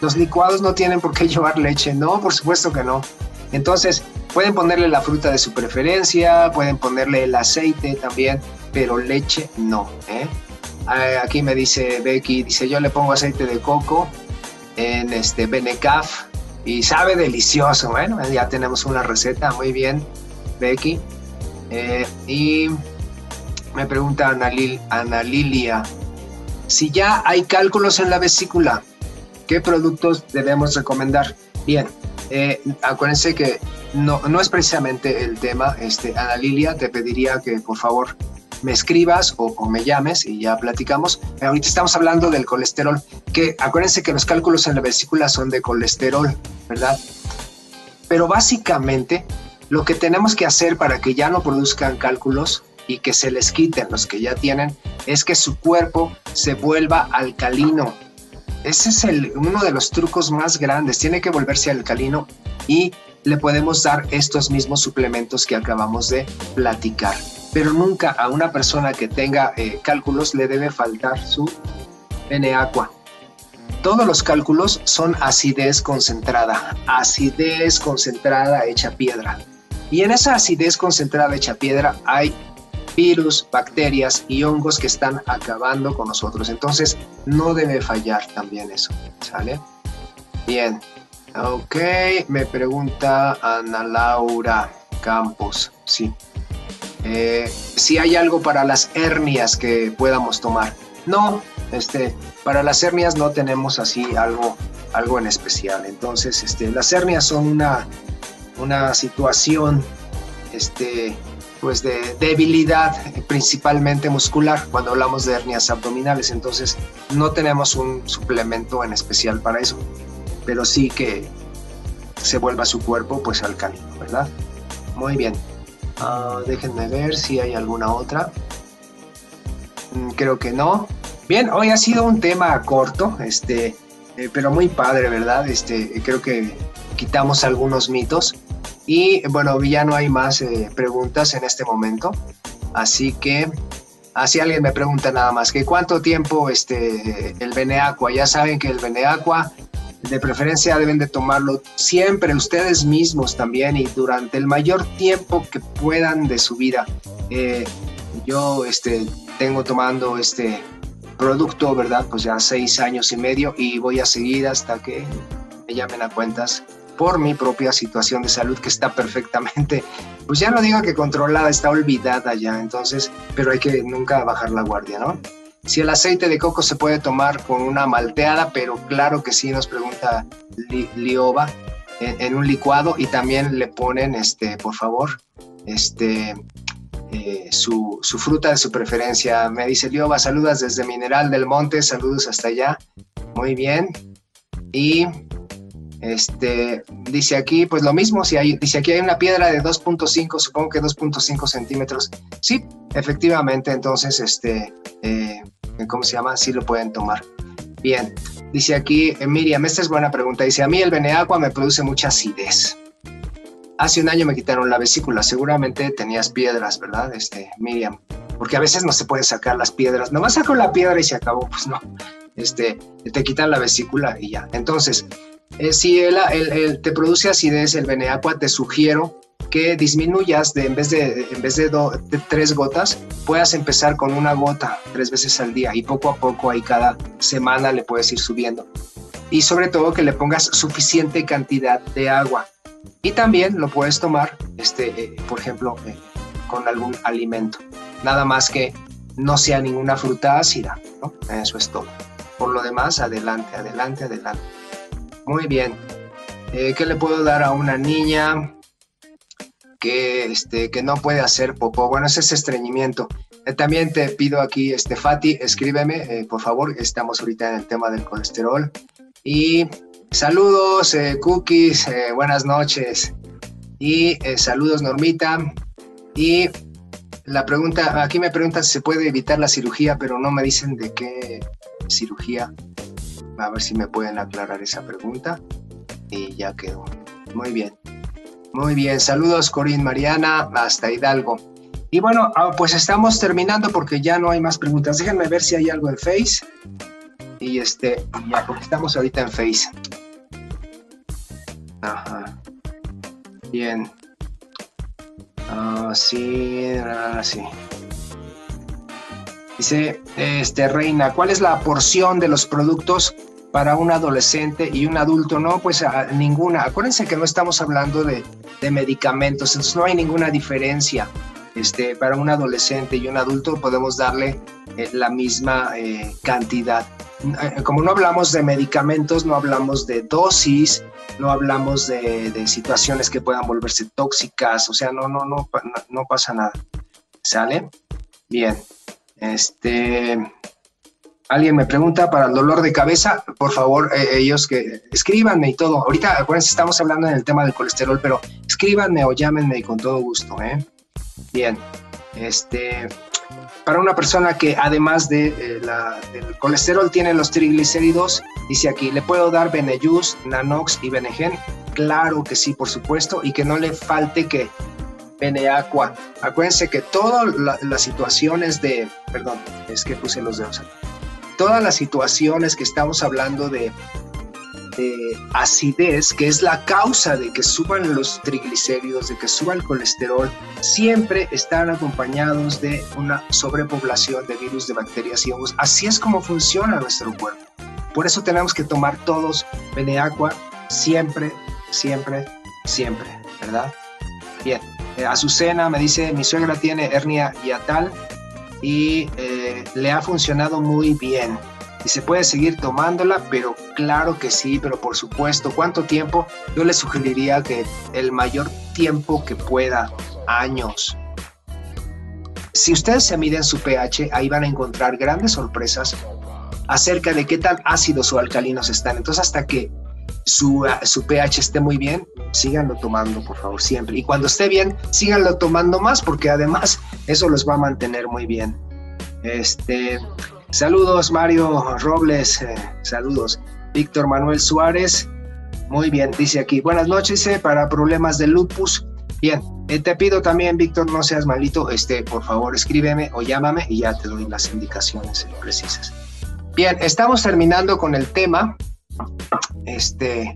Speaker 2: los licuados no tienen por qué llevar leche, no, por supuesto que no. Entonces, pueden ponerle la fruta de su preferencia, pueden ponerle el aceite también, pero leche no. ¿eh? Ah, aquí me dice Becky, dice yo le pongo aceite de coco en este Benecaf y sabe delicioso. Bueno, ya tenemos una receta, muy bien, Becky. Eh, y me pregunta Ana, Lilia, si ya hay cálculos en la vesícula, ¿qué productos debemos recomendar? Bien, eh, acuérdense que no, no es precisamente el tema. Este, Ana Lilia, te pediría que por favor me escribas o, me llames y ya platicamos. Ahorita estamos hablando del colesterol, que acuérdense que los cálculos en la vesícula son de colesterol, ¿verdad? Pero básicamente lo que tenemos que hacer para que ya no produzcan cálculos y que se les quiten los que ya tienen es que su cuerpo se vuelva alcalino. Ese es el, uno de los trucos más grandes, tiene que volverse alcalino y le podemos dar estos mismos suplementos que acabamos de platicar. Pero nunca a una persona que tenga eh, cálculos le debe faltar su N-Aqua. Todos los cálculos son acidez concentrada, acidez concentrada hecha piedra. Y en esa acidez concentrada hecha piedra hay virus, bacterias y hongos que están acabando con nosotros. Entonces, no debe fallar también eso, ¿sale? Bien, ok, me pregunta Ana Laura Campos, sí. Eh, si hay algo para las hernias que podamos tomar. No, este, para las hernias no tenemos así algo, algo en especial. Entonces, este, las hernias son una, una situación, este, pues de debilidad principalmente muscular cuando hablamos de hernias abdominales. Entonces no tenemos un suplemento en especial para eso, pero sí que se vuelva su cuerpo pues alcalino, ¿verdad? Muy bien. Ah, déjenme ver si hay alguna otra. Mm, creo que no. Bien, hoy ha sido un tema corto, este, eh, pero muy padre, ¿verdad? Este, creo que quitamos algunos mitos. Y bueno, ya no hay más eh, preguntas en este momento. Así que, así alguien me pregunta nada más, que cuánto tiempo este, el Beneacqua. Ya saben que el Beneacqua de preferencia deben de tomarlo siempre ustedes mismos también y durante el mayor tiempo que puedan de su vida. Eh, yo este, tengo tomando este producto, ¿verdad? Pues ya seis años y medio y voy a seguir hasta que me llamen a cuentas por mi propia situación de salud que está perfectamente, pues ya no digo que controlada, está olvidada ya, entonces, pero hay que nunca bajar la guardia, ¿no? Si el aceite de coco se puede tomar con una malteada, pero claro que sí, nos pregunta Lioba, en, un licuado y también le ponen, este, por favor, este, eh, su, fruta de su preferencia. Me dice Lioba, saludas desde Mineral del Monte, saludos hasta allá. Muy bien. Y este, dice aquí, pues lo mismo, si hay, dice aquí hay una piedra de 2.5, supongo que 2.5 centímetros. Sí, efectivamente, entonces, este, eh, ¿cómo se llama? Sí lo pueden tomar. Bien, dice aquí eh, Miriam, esta es buena pregunta. Dice, a mí el Beneagua me produce mucha acidez. Hace un año me quitaron la vesícula, seguramente tenías piedras, ¿verdad? Este, Miriam, porque a veces no se puede sacar las piedras. Nomás saco la piedra y se acabó, pues no. Este, te quitan la vesícula y ya. Entonces, eh, si el, te produce acidez el Beneaqua, te sugiero que disminuyas de en vez de en vez de, tres gotas, puedas empezar con una gota tres veces al día y poco a poco ahí cada semana le puedes ir subiendo. Y sobre todo que le pongas suficiente cantidad de agua. Y también lo puedes tomar, este, eh, por ejemplo, eh, con algún alimento. Nada más que no sea ninguna fruta ácida, Eso es todo. Por lo demás, adelante, adelante, adelante. Muy bien. Eh, ¿Qué le puedo dar a una niña que, este, que no puede hacer popó? Bueno, ese es estreñimiento. Eh, también te pido aquí, este, Fati, escríbeme, eh, por favor. Estamos ahorita en el tema del colesterol. Y saludos, cookies, buenas noches. Y saludos, Normita. Y la pregunta, aquí me preguntan si se puede evitar la cirugía, pero no me dicen de qué cirugía. A ver si me pueden aclarar esa pregunta. Y ya quedó. Muy bien. Muy bien. Saludos, Corín Mariana, hasta Hidalgo. Y bueno, ah, pues estamos terminando porque ya no hay más preguntas. Déjenme ver si hay algo en Face. Y este, ya, porque estamos ahorita en Face. Ajá. Bien. Ah, sí, ah, sí. Dice, este, Reina, ¿cuál es la porción de los productos para un adolescente y un adulto? No, pues ninguna. Acuérdense que no estamos hablando de, medicamentos, entonces no hay ninguna diferencia. Este, para un adolescente y un adulto podemos darle eh, la misma eh, cantidad. Eh, como no hablamos de medicamentos, no hablamos de dosis, no hablamos de, de situaciones que puedan volverse tóxicas, o sea, no, no, no, no, no pasa nada. ¿Sale? Bien. Este. Alguien me pregunta para el dolor de cabeza, por favor, eh, ellos que escríbanme y todo. Ahorita, acuérdense, estamos hablando en el tema del colesterol, pero escríbanme o llámenme con todo gusto, ¿eh? Bien. Este, para una persona que además de, eh, del colesterol tiene los triglicéridos, dice aquí, ¿le puedo dar Beneyus, Nanox y Benegen? Claro que sí, por supuesto, y que no le falte que Beneaqua. Acuérdense que todas las situaciones de, perdón, es que puse los dedos aquí. Todas las situaciones que estamos hablando de de acidez, que es la causa de que suban los triglicéridos, de que suba el colesterol, siempre están acompañados de una sobrepoblación de virus, de bacterias y hongos. Así es como funciona nuestro cuerpo. Por eso tenemos que tomar todos Beneaqua siempre, siempre, siempre, ¿verdad? Bien, eh, Azucena me dice, mi suegra tiene hernia hiatal y eh, le ha funcionado muy bien y se puede seguir tomándola, pero claro que sí, pero por supuesto, ¿cuánto tiempo? Yo le sugeriría que el mayor tiempo que pueda, años. Si ustedes se miden su pH, ahí van a encontrar grandes sorpresas acerca de qué tan ácidos o alcalinos están. Entonces, hasta que su, su pH esté muy bien, síganlo tomando, por favor, siempre. Y cuando esté bien, síganlo tomando más, porque además eso los va a mantener muy bien. Este, Saludos Mario Robles, eh, saludos. Víctor Manuel Suárez, muy bien, dice aquí, buenas noches, eh, para problemas de lupus. Bien, eh, te pido también, Víctor, no seas malito, este, por favor escríbeme o llámame y ya te doy las indicaciones precisas. Bien, estamos terminando con el tema. Este,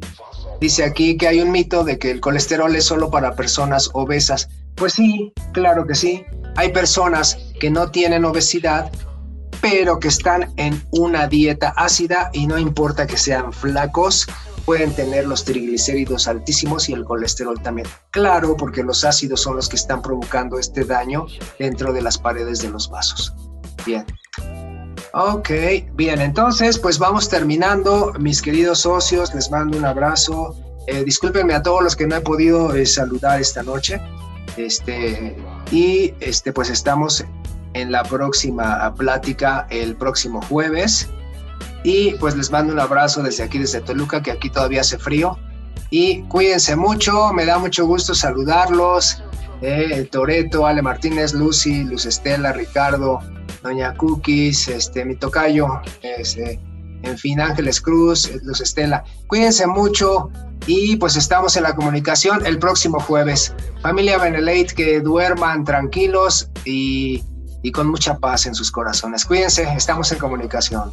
Speaker 2: dice aquí que hay un mito de que el colesterol es solo para personas obesas. Pues sí, claro que sí. Hay personas que no tienen obesidad pero que están en una dieta ácida y no importa que sean flacos, pueden tener los triglicéridos altísimos y el colesterol también. Claro, porque los ácidos son los que están provocando este daño dentro de las paredes de los vasos. Bien. Ok, bien, entonces pues vamos terminando, mis queridos socios, les mando un abrazo. Eh, discúlpenme a todos los que no he podido eh, saludar esta noche. Este, y este, pues estamos en la próxima plática el próximo jueves. Y pues les mando un abrazo desde aquí, desde Toluca, que aquí todavía hace frío. Y cuídense mucho, me da mucho gusto saludarlos. Eh, Toreto, Ale Martínez, Lucy, Luz Estela, Ricardo, Doña Cookies, este, mi tocayo, este, en fin, Ángeles Cruz, Luz Estela. Cuídense mucho y pues estamos en la comunicación el próximo jueves. Familia Benelate, que duerman tranquilos y y con mucha paz en sus corazones. Cuídense, estamos en comunicación.